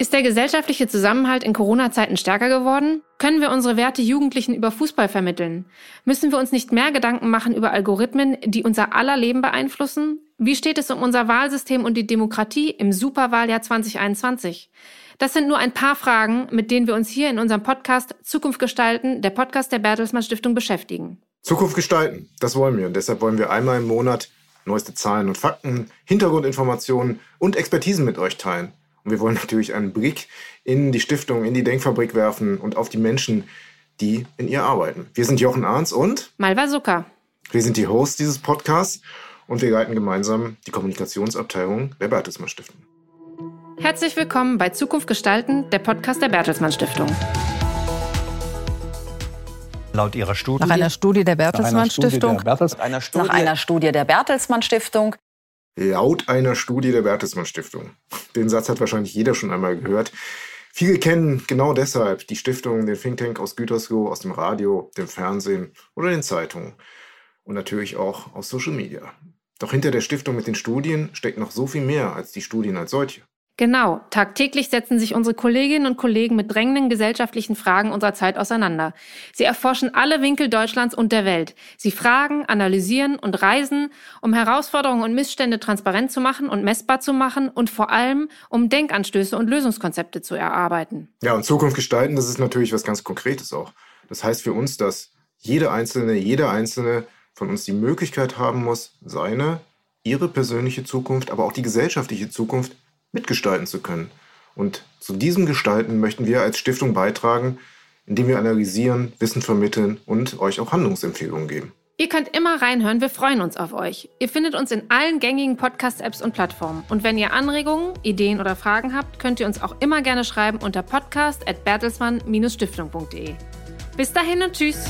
Ist der gesellschaftliche Zusammenhalt in Corona-Zeiten stärker geworden? Können wir unsere Werte Jugendlichen über Fußball vermitteln? Müssen wir uns nicht mehr Gedanken machen über Algorithmen, die unser aller Leben beeinflussen? Wie steht es um unser Wahlsystem und die Demokratie im Superwahljahr 2021? Das sind nur ein paar Fragen, mit denen wir uns hier in unserem Podcast Zukunft gestalten, der Podcast der Bertelsmann Stiftung beschäftigen. Zukunft gestalten, das wollen wir. Und deshalb wollen wir einmal im Monat neueste Zahlen und Fakten, Hintergrundinformationen und Expertisen mit euch teilen. Und wir wollen natürlich einen Blick in die Stiftung, in die Denkfabrik werfen und auf die Menschen, die in ihr arbeiten. Wir sind Jochen Arns und Malva Zucker. Wir sind die Hosts dieses Podcasts und wir leiten gemeinsam die Kommunikationsabteilung der Bertelsmann Stiftung. Herzlich willkommen bei Zukunft gestalten, der Podcast der Bertelsmann Stiftung. Laut ihrer Studie. Nach einer Studie der Bertelsmann Stiftung. Nach einer Studie der Bertelsmann Stiftung Laut einer Studie der Bertelsmann Stiftung. Den Satz hat wahrscheinlich jeder schon einmal gehört. Viele kennen genau deshalb die Stiftung, den Think Tank aus Gütersloh, aus dem Radio, dem Fernsehen oder den Zeitungen. Und natürlich auch aus Social Media. Doch hinter der Stiftung mit den Studien steckt noch so viel mehr als die Studien als solche. Genau, tagtäglich setzen sich unsere Kolleginnen und Kollegen mit drängenden gesellschaftlichen Fragen unserer Zeit auseinander. Sie erforschen alle Winkel Deutschlands und der Welt. Sie fragen, analysieren und reisen, um Herausforderungen und Missstände transparent zu machen und messbar zu machen und vor allem, um Denkanstöße und Lösungskonzepte zu erarbeiten. Ja, und Zukunft gestalten, das ist natürlich was ganz Konkretes auch. Das heißt für uns, dass jede Einzelne, jeder Einzelne von uns die Möglichkeit haben muss, seine, ihre persönliche Zukunft, aber auch die gesellschaftliche Zukunft mitgestalten zu können. Und zu diesem Gestalten möchten wir als Stiftung beitragen, indem wir analysieren, Wissen vermitteln und euch auch Handlungsempfehlungen geben. Ihr könnt immer reinhören, wir freuen uns auf euch. Ihr findet uns in allen gängigen Podcast-Apps und Plattformen. Und wenn ihr Anregungen, Ideen oder Fragen habt, könnt ihr uns auch immer gerne schreiben unter podcast.bertelsmann-stiftung.de. Bis dahin und tschüss!